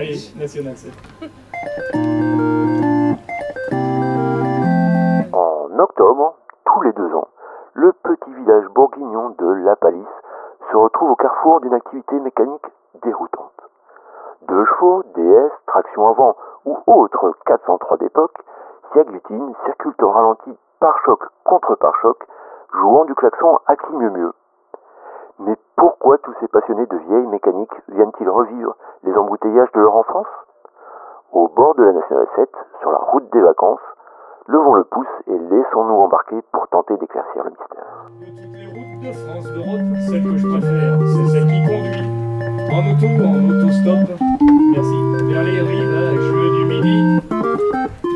Allez, National 7. En octobre, tous les deux ans, le petit village bourguignon de La Palisse se retrouve au carrefour d'une activité mécanique déroutante. Deux chevaux, DS, traction avant ou autres 403 d'époque s'y agglutinent, circulent au ralenti par choc contre par choc, jouant du klaxon à qui mieux mieux. Mais pourquoi tous ces passionnés de vieilles mécaniques viennent-ils revivre les embouteillages de leur enfance Au bord de la Nationale 7, sur la route des vacances, levons le pouce et laissons-nous embarquer pour tenter d'éclaircir le mystère. De toutes les routes de France, de route, celle que je préfère, c'est celle qui conduit. En auto, en autostop, merci, vers les rivages du Midi.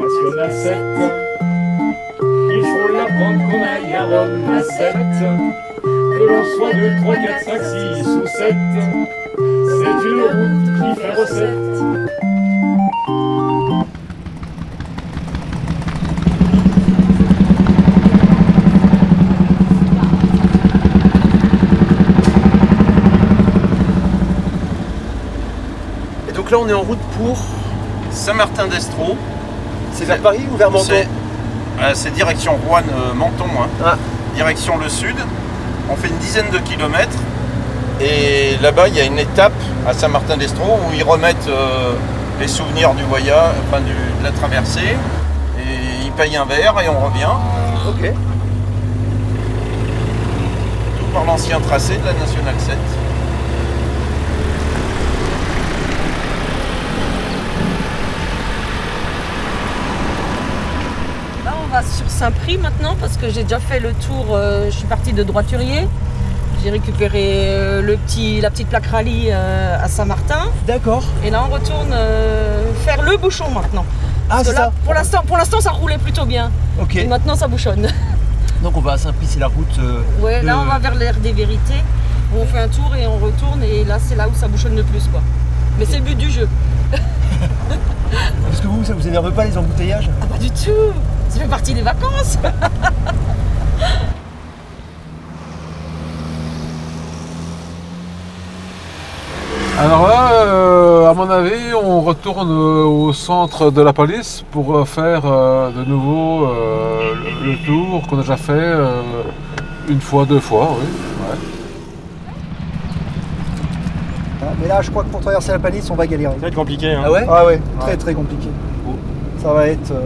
National 7, il faut l'apprendre qu'on aille à Rome à 7. Que l'on soit 2, 3, 4, 5, 6 ou 7, c'est une route qui fait recette. Et donc là, on est en route pour. Saint-Martin-d'Estro, C'est vers Paris ou vers Menton c'est euh, direction Rouen-Menton, hein. Ah. direction le sud. On fait une dizaine de kilomètres et là-bas il y a une étape à Saint-Martin-d'Estro où ils remettent euh, les souvenirs du voyage, enfin du- de la traversée et ils payent un verre et on revient. Ok. Tout par l'ancien tracé de la Nationale 7. Là, on va sur Saint-Prix maintenant parce que j'ai déjà fait le tour. euh, je suis partie de Droiturier. J'ai récupéré euh, le petit, la petite plaque rallye euh, à Saint-Martin. D'accord. Et là, on retourne euh, faire le bouchon maintenant. Ah, Parce que là, ça. pour l'instant, pour l'instant, ça roulait plutôt bien. Ok. Et maintenant, ça bouchonne. Donc on va c'est la route. Ouais, là, on va vers l'air des vérités. où On fait un tour et on retourne. Et là, c'est là où ça bouchonne le plus, quoi. Mais c'est le but du jeu. Parce que vous, ça vous énerve pas les embouteillages? Ah, pas du tout. Ça fait partie des vacances. Alors là, euh, à mon avis, on retourne euh, au centre de la police pour euh, faire euh, de nouveau euh, le, le tour qu'on a déjà fait euh, une fois, deux fois, oui. ouais. Ah, Mais là, je crois que pour traverser la palisse, on va galérer. Ça va être compliqué, hein. Ah ouais Ah ouais, très très compliqué. Ça va être euh,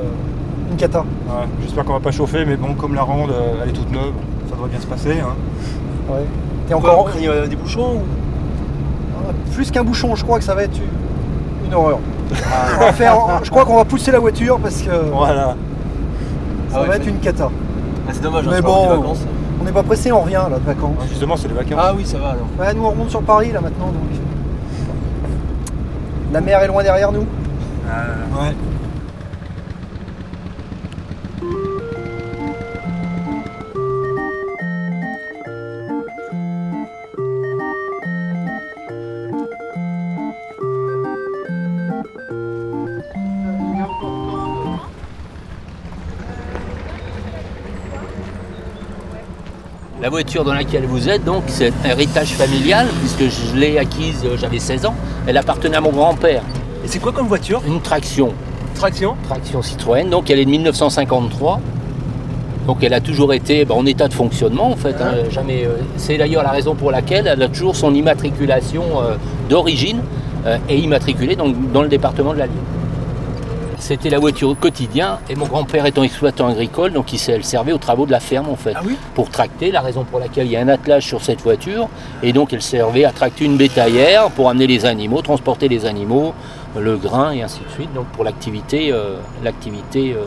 une cata. Ouais, J'espère qu'on va pas chauffer, mais bon, comme la ronde, elle est toute neuve, ça devrait bien se passer. Hein. Ouais. Et Encore encore il y a des bouchons ou... Plus qu'un bouchon, je crois que ça va être une, une horreur. On va faire- je crois qu'on va pousser la voiture parce que Voilà. ça Ah ouais, va être une cata. Ah, c'est dommage, Mais bon, des vacances. on n'est pas pressé, on revient là de vacances. Justement, c'est les vacances. Ah oui, ça va alors. Ouais, nous on remonte sur Paris là maintenant donc. La mer est loin derrière nous. Ouais. La voiture dans laquelle vous êtes, donc, c'est un héritage familial, puisque je l'ai acquise, euh, j'avais 16 ans. Elle appartenait à mon grand-père. Et c'est quoi comme voiture? Une traction, Traction? Traction Citroën, donc elle est de 1953. Donc elle a toujours été bah, en état de fonctionnement en fait. hein, jamais, euh, c'est d'ailleurs la raison pour laquelle elle a toujours son immatriculation euh, d'origine euh, et immatriculée donc, dans le département de la Lune. C'était la voiture au quotidien et mon grand-père étant exploitant agricole, donc il, s'est- elle servait aux travaux de la ferme en fait. Ah oui pour tracter, la raison pour laquelle il y a un attelage sur cette voiture, et donc elle servait à tracter une bétaillère pour amener les animaux, transporter les animaux, le grain et ainsi de suite, donc pour l'activité euh, l'activité euh,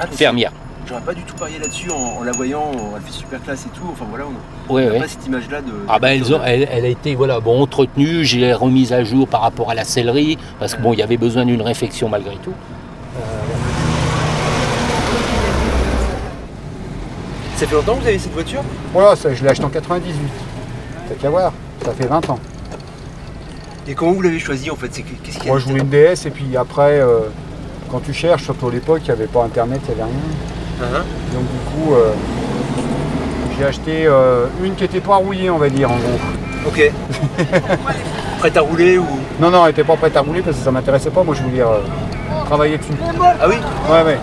Ah, fermière. J'aurais pas du tout parié là-dessus en, en la voyant, elle fait super classe et tout. Enfin voilà, on Ouais, ouais. pas cette image-là de. Ah ben elle a été voilà, bon, entretenue, j'ai remise à jour par rapport à la sellerie, parce que bon, il y avait besoin d'une réfection malgré tout. Ça fait longtemps que vous avez cette voiture Voilà, ça, je l'ai acheté en 98. T'as qu'à voir, ça fait 20 ans. Et comment vous l'avez choisi en fait Qu'est-ce qu'il y a Moi, je voulais une DS, et puis après, euh, quand tu cherches, surtout à l'époque, il n'y avait pas Internet, il n'y avait rien. Hein Donc, du coup, euh, j'ai acheté euh, une qui n'était pas rouillée, on va dire, en gros. Ok. Prête à rouler ou? Non, non, elle était pas prête à rouler parce que ça m'intéressait pas. Moi, je voulais travailler dessus. Ah oui? Ouais, ouais.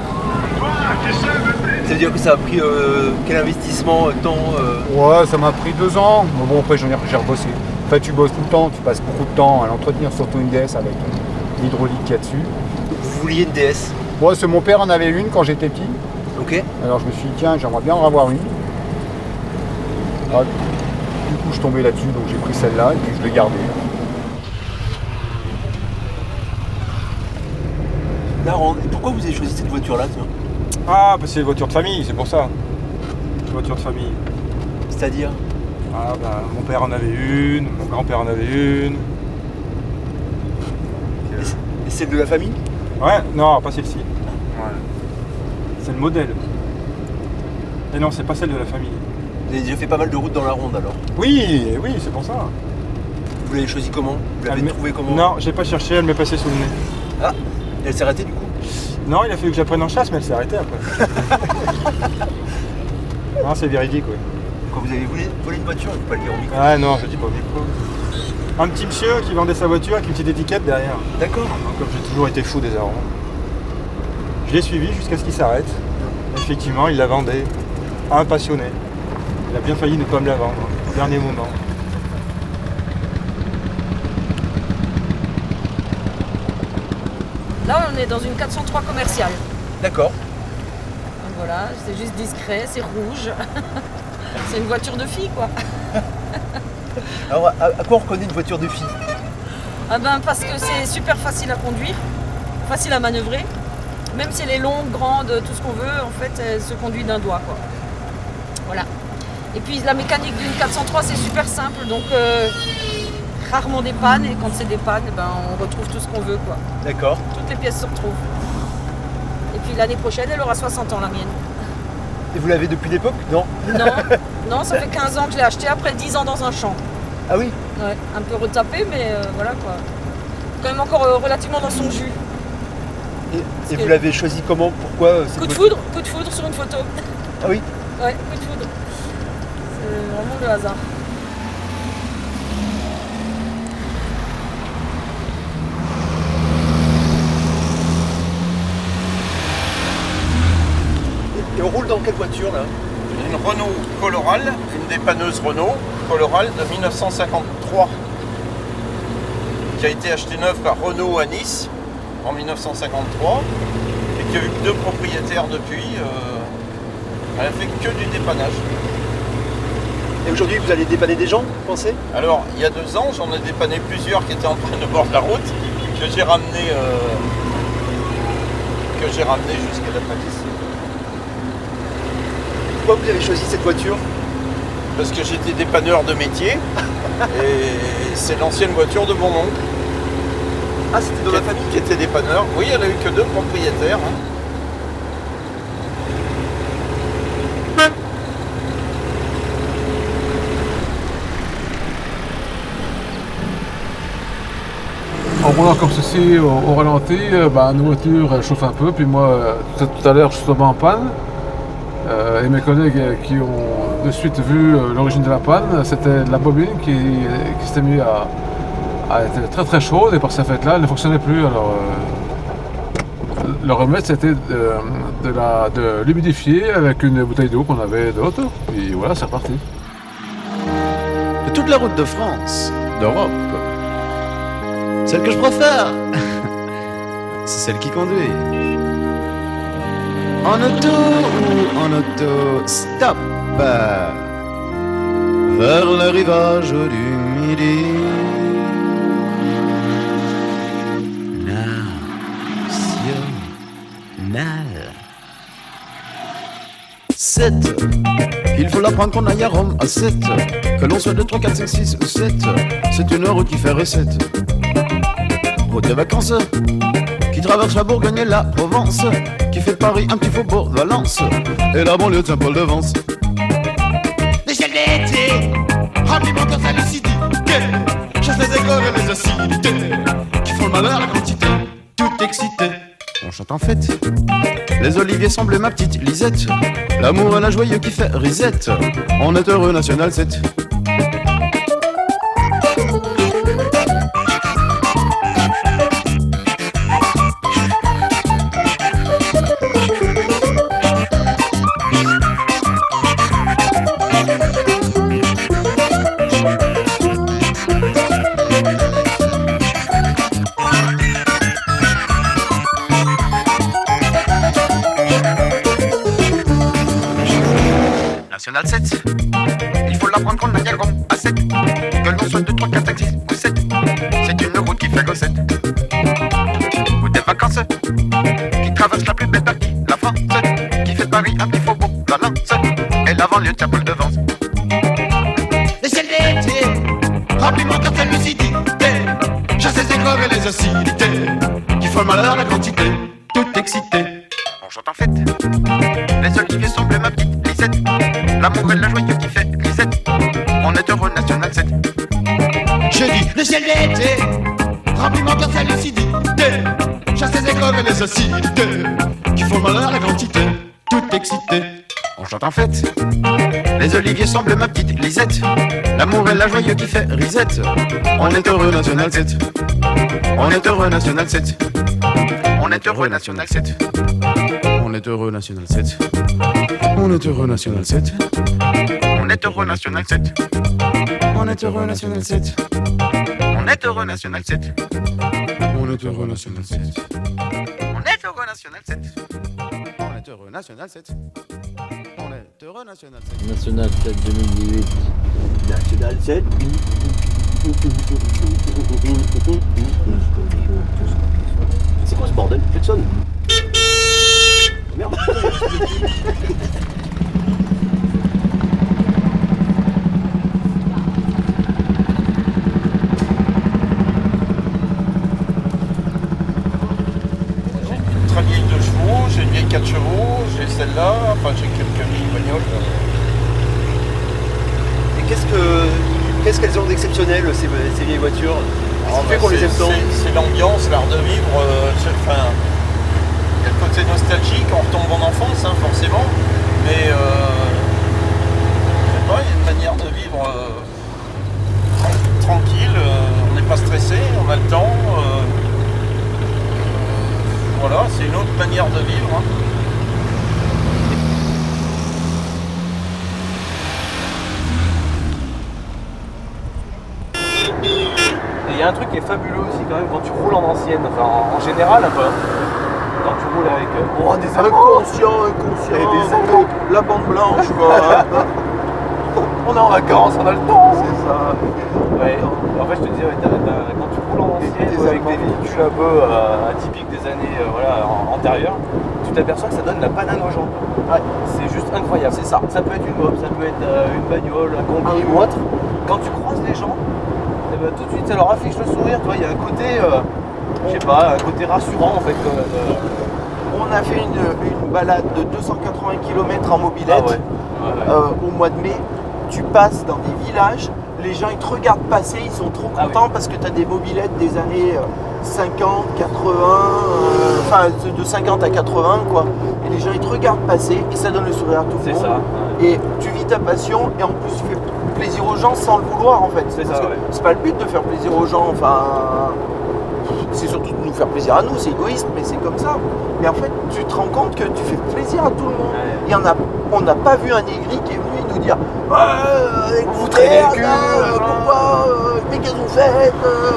Ça veut dire que ça a pris euh, quel investissement, euh, temps euh, Ouais, ça m'a pris deux ans. Mais bon, après, j'en ai, j'ai rebossé. En fait, tu bosses tout le temps. Tu passes beaucoup de temps à l'entretenir, surtout une DS avec l'hydraulique qu'il y a dessus. Vous vouliez une DS Ouais, c'est mon père en avait une quand j'étais petit. Ok. Alors je me suis dit, tiens, j'aimerais bien en avoir une. Du coup, je tombé là-dessus, donc j'ai pris celle-là et puis je l'ai gardée. Et pourquoi vous avez choisi cette voiture-là Ah, bah c'est une voiture de famille, c'est pour ça. Une voiture de famille. C'est-à-dire Ah, bah, mon père en avait une, mon grand-père en avait une. Et celle de la famille Ouais, non, pas celle-ci. Ouais. C'est le modèle. Et non, c'est pas celle de la famille. Vous avez déjà fait pas mal de routes dans la ronde alors Oui, oui, c'est pour ça. Vous l'avez choisi comment? Vous l'avez Elle m'est- trouvé comment? Non, j'ai pas cherché, elle m'est passée sous le nez. Ah elle s'est arrêtée du coup Non, il a fallu que j'apprenne en chasse, mais elle s'est arrêtée après. non, c'est véridique, oui. Quand vous avez volé, volé une voiture, il faut pas le dire au micro. Ah non, je dis pas au micro. Un petit monsieur qui vendait sa voiture avec une petite étiquette derrière. D'accord. Comme j'ai toujours été fou des arômes. Je l'ai suivi jusqu'à ce qu'il s'arrête. Effectivement, il la vendait. Un passionné. Il a bien failli ne pas me la vendre. Au dernier moment. Là, on est dans une 403 commerciale. D'accord. Donc voilà, c'est juste discret, c'est rouge. c'est une voiture de fille, quoi. Alors à, à quoi on reconnaît une voiture de fille? Ah ben parce que c'est super facile à conduire, facile à manœuvrer. Même si elle est longue, grande, tout ce qu'on veut, en fait, elle se conduit d'un doigt, quoi. Voilà. Et puis la mécanique d'une 403, c'est super simple, donc euh, rarement des pannes. Et quand c'est des pannes, ben, on retrouve tout ce qu'on veut, quoi. D'accord. Toutes les pièces se retrouvent. Et puis l'année prochaine, elle aura 60 ans, la mienne. Et vous l'avez depuis l'époque? Non Non, non, ça fait 15 ans que je l'ai acheté après 10 ans dans un champ. Ah oui? Ouais, un peu retapé, mais euh, voilà quoi. Quand même encore euh, relativement dans son jus. Et, vous l'avez choisi comment? Pourquoi euh, Coup de foudre, coup de foudre sur une photo. Ah oui? Ouais, coup de foudre. C'est vraiment le hasard. Et on roule dans quelle voiture là? Une Renault Coloral, une dépanneuse Renault Coloral de 1953, qui a été achetée neuve par Renault à Nice en 1953 et qui a eu que deux propriétaires depuis. euh, elle a fait que du dépannage. Et aujourd'hui vous allez dépanner des gens, vous pensez? Alors, il y a deux ans, j'en ai dépanné plusieurs qui étaient en train de bord de la route, que j'ai ramené, euh, que j'ai ramené jusqu'à la police. Pourquoi vous avez choisi cette voiture Parce que j'étais dépanneur de métier et c'est l'ancienne voiture de mon oncle. Ah c'était dans la famille Qui était dépanneur. Oui, elle a eu que deux propriétaires. hein. En roulant comme ceci au, au ralenti, euh, bah, nos voitures chauffent un peu. Puis moi, euh, tout, tout à l'heure, je suis tombé en panne. Euh, et mes collègues qui ont de suite vu euh, l'origine de la panne, c'était la bobine qui, qui s'était mise à, à être très très chaude. Et par ce fait-là, elle ne fonctionnait plus. Alors, euh, le remède, c'était de, de la- de l'humidifier avec une bouteille d'eau qu'on avait de l'auto. Puis voilà, c'est reparti. De toute la route de France, d'Europe, celle que je préfère, c'est celle qui conduit. En auto ou en auto, stop vers le rivage du Midi. National. 7. Il faut l'apprendre qu'on aille à Rome à 7. Que l'on soit de 3, 4, 5, 6 ou 7. C'est une route qui fait recette. Route de vacances. Qui traverse la Bourgogne et la Provence. Qui fait Paris un petit faubourg Valence. Et la banlieue de Saint-Paul-de-Vence. Les gels d'été. Remplis mon cœur sa lucidité. Chasse les écoles et les acidités. Qui font le malheur la quantité. Tout excité. On chante en fête. Les oliviers semblaient ma petite Lisette. L'amour et la joyeux qui fait risette. On est heureux, National 7. National 7. Il faut l'apprendre qu'on a rond à 7. Que l'on soit 2, 3, 4, 5, 6 ou 7. C'est une route qui fait recette. Risette. On est heureux national 7. On est heureux national 7. On est heureux national 7. On est heureux national 7. On est heureux national 7. On est heureux national 7. On est heureux national 7. On est heureux national 7. On est heureux national 7. On est heureux national 7. On est heureux national 7. On est heureux national 7. National 7 2018. National 7. C'est quoi ce bordel? Merde. Très vieille 2 chevaux, j'ai une vieille 4 chevaux, j'ai celle-là, enfin j'ai quelques vieilles bagnoles. Et qu'est-ce que qu'est-ce qu'elles ont d'exceptionnel ces, ces vieilles voitures? Ah, bah, fait qu'on les c'est- aime tant? c'est- C'est l'ambiance, l'art de vivre. euh, enfin, il y a le côté nostalgique, on retombe en enfance, hein, forcément. Mais euh, il y a une manière de vivre euh, tran- tranquille. euh, on n'est pas stressé, on a le temps. euh, voilà, c'est une autre manière de vivre. hein. Et il y a un truc qui est fabuleux aussi quand même quand tu roules en ancienne, enfin en, général un peu. hein. Quand tu roules avec euh, oh, des Inconscient, inconscient. Et des anneaux. La bande blanche, quoi. on est en vacances, on a le temps. C'est ça. Ouais. En fait je te disais, ouais, t'as- t'as- quand tu roules en ancienne ou avec des véhicules un peu euh, atypiques des années euh, voilà, antérieures, tu t'aperçois que ça donne la banane aux gens. C'est juste incroyable. C'est ça. Ça peut être une mob, ça peut être euh, une bagnole, un combi ou autre. Quand tu croises les gens, ben, tout de suite ça leur affiche le sourire. Tu vois, il y a un côté, euh, je sais pas, un côté rassurant en fait. euh. On a fait une, une balade de 280 km en mobilette Ah ouais. Ouais, ouais. euh, au mois de mai. Tu passes dans des villages, les gens ils te regardent passer, ils sont trop Ah contents parce que tu as des mobilettes des années euh, 50, 80, euh, enfin de- de 50 à 80 quoi. Et les gens ils te regardent passer et ça donne le sourire à tout le C'est monde. ça. Et tu vis ta passion et en plus tu fais plaisir aux gens sans le vouloir en fait. C'est ça, ouais. C'est pas le but de faire plaisir aux gens, enfin c'est surtout de nous faire plaisir à nous, c'est égoïste, mais c'est comme ça. Mais en fait, tu te rends compte que tu fais plaisir à tout le monde. Il y en a, on n'a pas vu un aigri qui est venu nous dire avec vous traînez euh, pourquoi, euh, mais qu'est-ce que vous faites euh,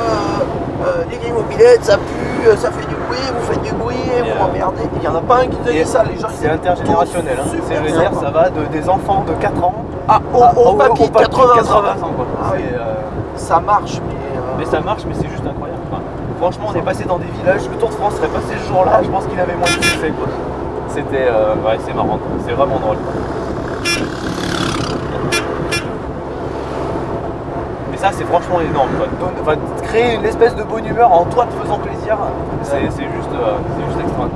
euh, Les grilles mobilettes, ça pue, euh, ça fait du bruit, vous faites du bruit, vous m'emmerdez. Il n'y en a pas un qui te dit Et ça, les gens C'est intergénérationnel. Hein. C'est je veux dire, ça va de, des enfants de 4 ans Ah, au, à- au papy de 80 ans. 80 ans. quoi. Ah oui. Euh, Ça marche, mais. euh, Mais ça marche, mais c'est juste incroyable. Enfin, franchement, on est passé dans des villages. Le Tour de France serait passé ce jour-là. Je pense qu'il avait moins de succès. C'était. euh, ouais, c'est marrant. C'est vraiment drôle. Ça, c'est franchement énorme. quoi. Créer une espèce de bonne humeur en toi te faisant plaisir, c'est juste, euh, c'est juste extra.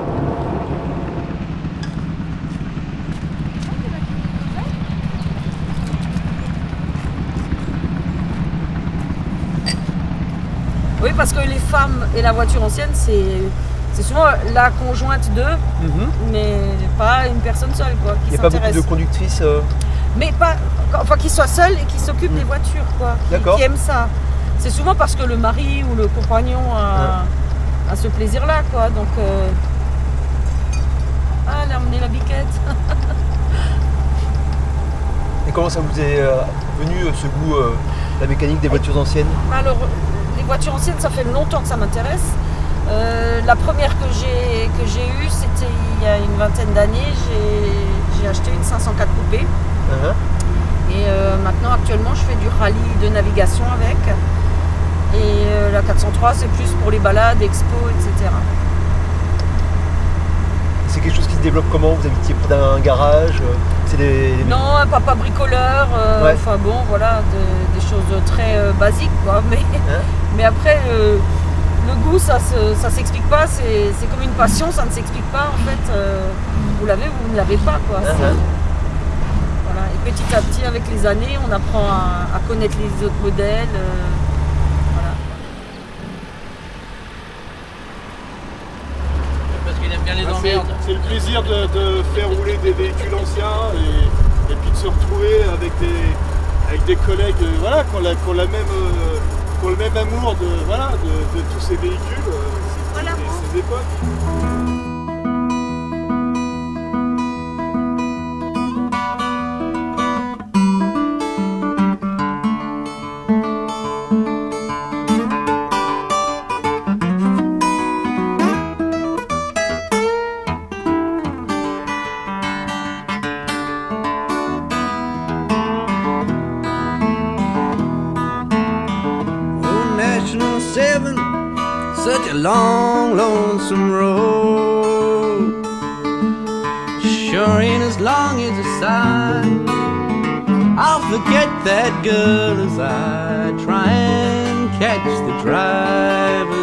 Oui, parce que les femmes et la voiture ancienne, c'est c'est souvent la conjointe d'eux, mais pas une personne seule quoi, qui Il n'y a pas beaucoup de conductrices. euh, Mais pas, enfin qui soit seule et qui s'occupe des voitures quoi, qui- qui, aime ça. C'est souvent parce que le mari ou le compagnon a, a ce plaisir-là quoi, donc. euh, Ah, elle a emmené la biquette. Et comment ça vous est euh, venu euh, ce goût, euh, la mécanique des voitures anciennes? Alors, les voitures anciennes, ça fait longtemps que ça m'intéresse. Euh, la première que j'ai que j'ai eue, c'était il y a une vingtaine d'années. J'ai j'ai acheté une 504 coupée. Et euh, maintenant, actuellement, je fais du rallye de navigation avec. Et euh, la 403, c'est plus pour les balades, expos, etc. C'est quelque chose qui se développe comment? Vous habitiez près d'un garage euh, C'est des. Non, un papa bricoleur, euh, Ouais. enfin bon, voilà, de- des choses très basiques, quoi. Mais, mais après, le, goût, ça ça s'explique pas, c'est c'est comme une passion, ça ne s'explique pas, en fait. euh, vous l'avez, vous ne l'avez pas, quoi. Petit à petit, avec les années, on apprend à, à connaître les autres modèles. euh, voilà. Parce qu'il aime bien les Ah, c'est- emmerdes. C'est le plaisir de, de faire rouler des véhicules anciens et, et puis de se retrouver avec des, avec des collègues euh, voilà, qui ont, la- même, euh, qui ont le même amour de, voilà, de, de tous ces véhicules, euh, ces, ces- ces époques. 7, such a long, lonesome road. Sure ain't as long as a sign. I'll forget that girl as I try and catch the driver's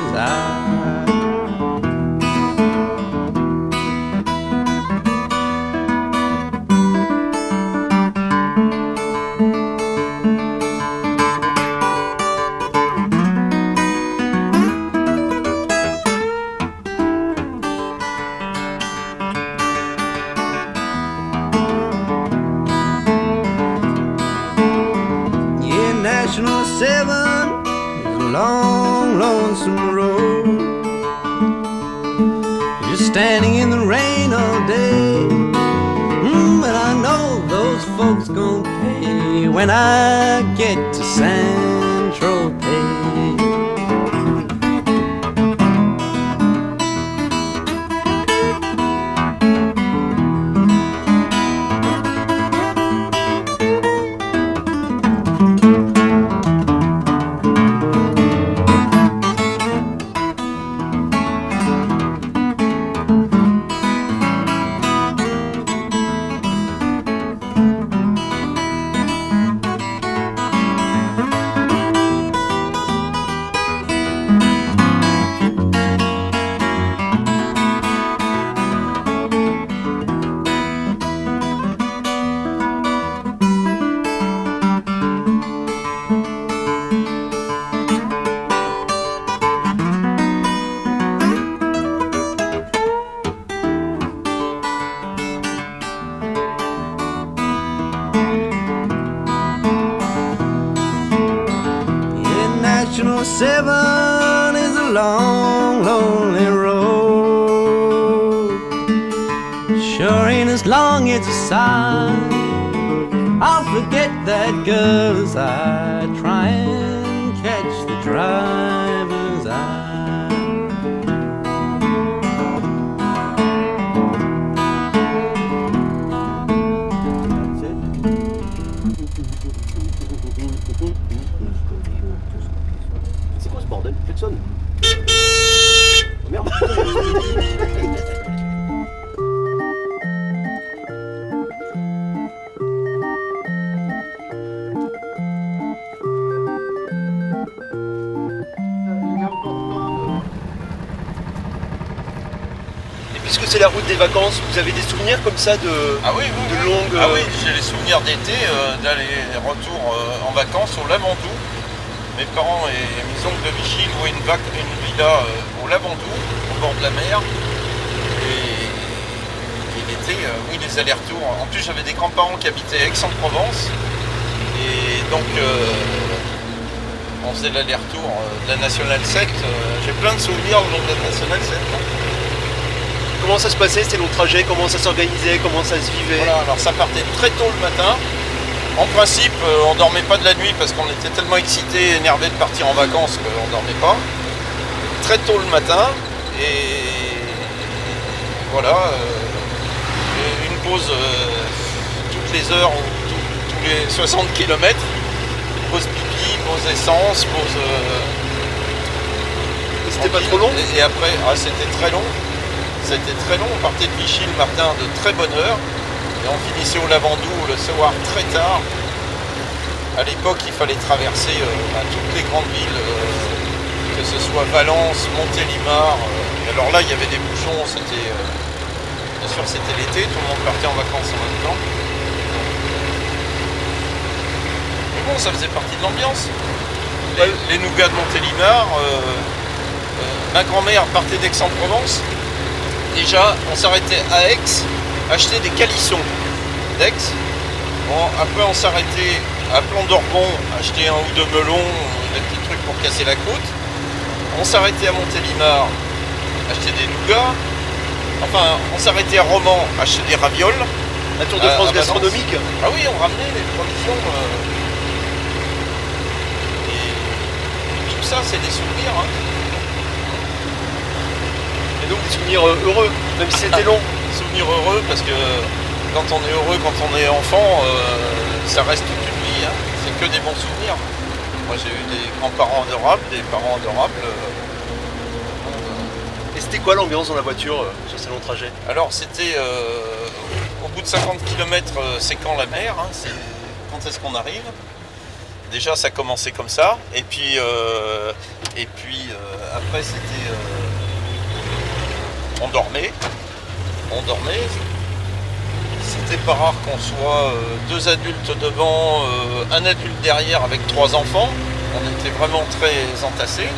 long, lonesome road. Just standing in the rain all day. Mm, but I know those folks gon' pay when I get to San bordel Klaxon Merde Et puisque c'est la route des vacances, vous avez des souvenirs comme ça de, Ah oui, oui, de oui. longues. Ah euh, oui, j'ai les souvenirs d'été, euh, d'aller retour euh, en vacances au Lavandou. Mes parents et mes oncles de Vichy louaient une, vac- une villa euh, au Lavandou, au bord de la mer. Et, et l'été, euh, oui, les allers-retours. En plus, j'avais des grands-parents qui habitaient Aix-en-Provence. Et donc, euh, on faisait l'aller-retour de la Nationale 7. Euh, j'ai plein de souvenirs au long de la Nationale 7. Comment ça se passait? Ces longs trajets Comment ça s'organisait? Comment ça se vivait? Voilà, alors ça partait très tôt le matin. En principe, euh, on dormait pas de la nuit parce qu'on était tellement excités, énervés de partir en vacances qu'on dormait pas. Très tôt le matin et voilà, euh, une pause euh, toute les heures ou tous, les 60 km. Pause pipi, pause essence, pause. c'était pas trop long? Et, et après, ah, c'était très long. C'était très long. On partait de Vichy le matin de très bonne heure. Et on finissait au Lavandou le soir très tard. À l'époque, il fallait traverser euh, bah, toutes les grandes villes, euh, que ce soit Valence, Montélimar. euh, et alors là, il y avait des bouchons, c'était. bien sûr, c'était l'été, tout le monde partait en vacances en même temps. Mais bon, ça faisait partie de l'ambiance. Les, les nougats de Montélimar, ma grand-mère partait d'Aix-en-Provence. Déjà, on s'arrêtait à Aix, acheter des calissons d'Aix. Bon, après, on s'arrêtait à Plan d'Orbon, acheter un ou deux melons, des petits trucs pour casser la croûte. On s'arrêtait à Montélimar, acheter des nougats. Enfin, on s'arrêtait à Romans, acheter des ravioles. La Tour de France à Valence. gastronomique Ah oui, on ramenait les provisions. euh, et tout ça, c'est des souvenirs. hein. Donc des souvenirs euh, heureux, même si c'était long. Souvenirs heureux parce que quand on est heureux, quand on est enfant, euh, ça reste toute une vie. hein. C'est que des bons souvenirs. Moi, j'ai eu des grands-parents adorables, des parents adorables. euh, Et c'était quoi l'ambiance dans la voiture sur ces longs trajets Alors c'était au bout de 50 km, c'est quand la mer, hein, c'est quand est-ce qu'on arrive? Déjà ça commençait comme ça, et puis, euh, et puis euh, après c'était... euh, on dormait, on dormait. C'était pas rare qu'on soit euh, deux adultes devant, euh, un adulte derrière avec trois enfants. On était vraiment très entassés.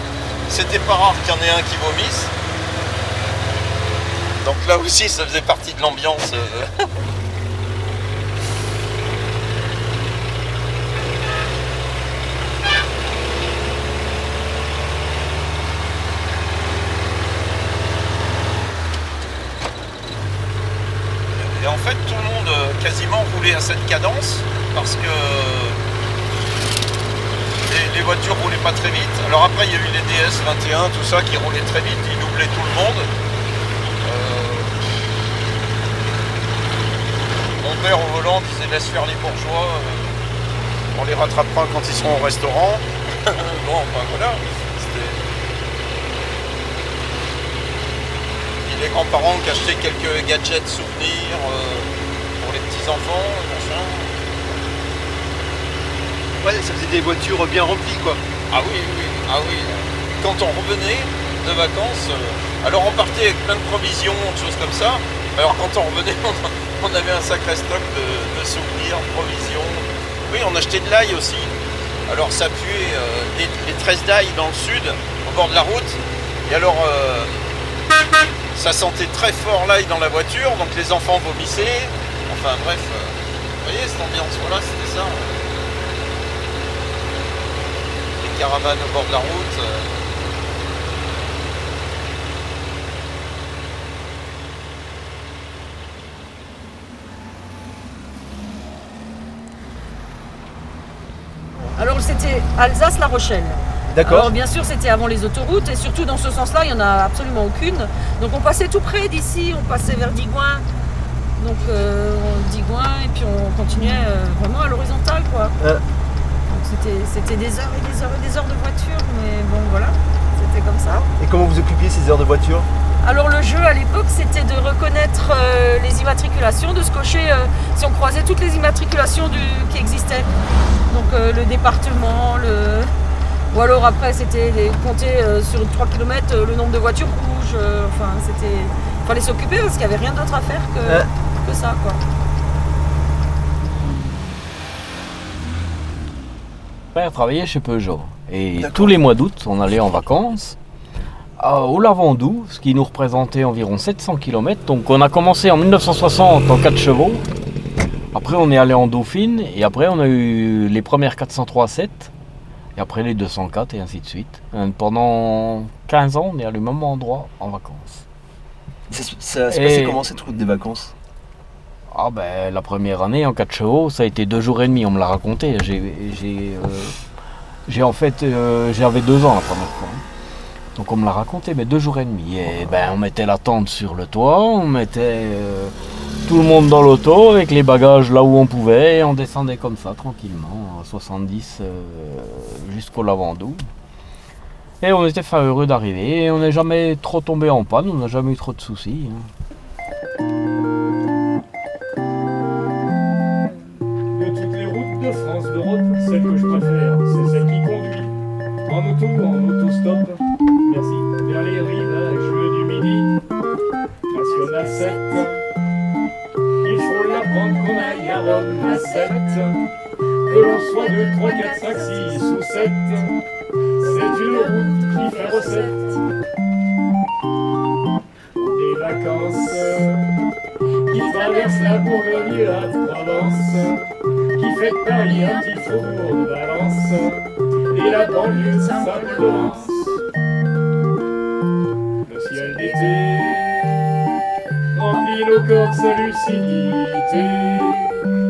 C'était pas rare qu'il y en ait un qui vomisse. Donc là aussi, ça faisait partie de l'ambiance. euh. Et en fait, tout le monde euh, à cette cadence parce que les, les voitures roulaient pas très vite. Alors après, il y a eu les DS 21, tout ça qui roulaient très vite, ils doublaient tout le monde. Euh, Mon père au volant disait laisse faire les bourgeois, euh, on les rattrapera quand ils seront au restaurant. bon, enfin voilà. les grands-parents qui achetaient quelques gadgets souvenirs euh, pour les petits-enfants, machin. Ouais, ça faisait des voitures bien remplies quoi. Ah oui, oui, ah oui. Quand on revenait de vacances, euh, alors on partait avec plein de provisions, de choses comme ça. Alors quand on revenait, on, on avait un sacré stock de, de souvenirs, de provisions. Oui, on achetait de l'ail aussi. Alors ça puait euh, les tresses d'ail dans le sud, au bord de la route. Et alors euh, ça sentait très fort l'ail dans la voiture, donc les enfants vomissaient. Enfin bref, euh, vous voyez cette ambiance, voilà, c'était ça. Les caravanes au bord de la route. euh, Alors c'était Alsace-La Rochelle. D'accord. Alors bien sûr c'était avant les autoroutes et surtout dans ce sens-là il n'y en a absolument aucune. Donc on passait tout près d'ici, on passait vers Digoin. Donc euh, on- Digoin et puis on continuait euh, vraiment à l'horizontale quoi. Euh. Donc c'était, des heures et des heures et des heures de voiture mais bon voilà, c'était comme ça. Et comment vous occupiez ces heures de voiture? Alors le jeu à l'époque c'était de reconnaître euh, les immatriculations, de se cocher euh, si on croisait toutes les immatriculations du- qui existaient. Donc euh, le département, le... ou alors après c'était compter sur 3 km le nombre de voitures rouges. enfin c'était. fallait s'occuper parce qu'il n'y avait rien d'autre à faire que, Ouais. Que ça quoi. père travaillait chez Peugeot. Et tous les mois d'août, on allait en vacances au Lavandou, ce qui nous représentait environ 700 km. Donc on a commencé en 1960 en 4 chevaux. Après on est allé en Dauphine et après on a eu les premières 403-7 et après les 204 et ainsi de suite. Euh, Pendant 15 ans on est allé au même endroit en vacances. Ça, ça se passait comment cette route des vacances? Ah ben la première année en 4 chevaux, ça a été deux jours et demi, on me l'a raconté. J'ai, euh, en fait, euh, j'avais deux ans la première fois. Donc on me l'a raconté, mais deux jours et demi. Et ben on mettait la tente sur le toit, on mettait, euh, tout le monde dans l'auto avec les bagages là où on pouvait et on descendait comme ça tranquillement à 70 euh, jusqu'au Lavandou. Et on était fin heureux d'arriver on n'est jamais trop tombé en panne, on n'a jamais eu trop de soucis. hein. Auto, en autostop, merci, vers les rivages du Midi. National 7, il faut l'apprendre qu'on aille à Rome à 7. Que l'on soit 2, 3, 4, 5, 6 ou 7, c'est une route qui fait recette. Des vacances. Qui traversent la Bourgogne et la Provence, qui fait de Paris un petit faubourg de Valence, la banlieue de Saint-Laurence. Le ciel d'été remplit nos corps sa lucidité,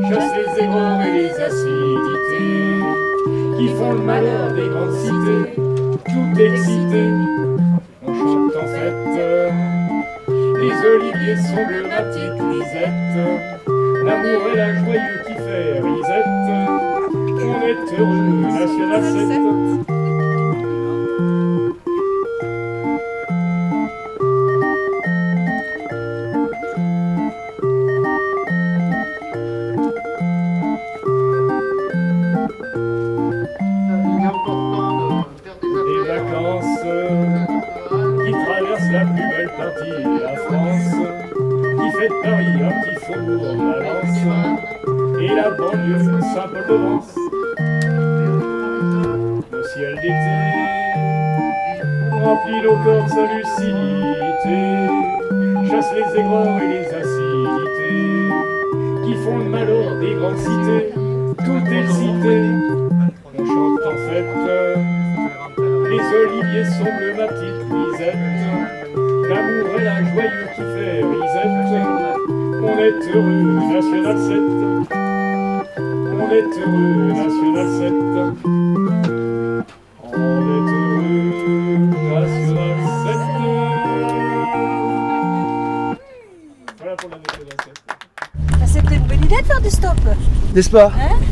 chasse les aigreurs et les acidités, qui font le malheur des grandes cités, tout excité. On chante en fête, les oliviers sont ma petite Lisette. L'amour et la joyeux qui fait risette. On est heureux, National 7. Des vacances qui traversent la plus belle partie de la France, qui fait Paris un petit faubourg de Valence, et la banlieue de Saint-Paul-de-Vence. Ciel d'été remplit nos corps sa lucidité, chasse les aigreurs et les acidités, qui font le malheur des grandes cités, tout excité. On chante en fête, les oliviers bleus, ma petite Lisette. L'amour et la joyeux qui fait risette. On est heureux, N'est-ce pas Hein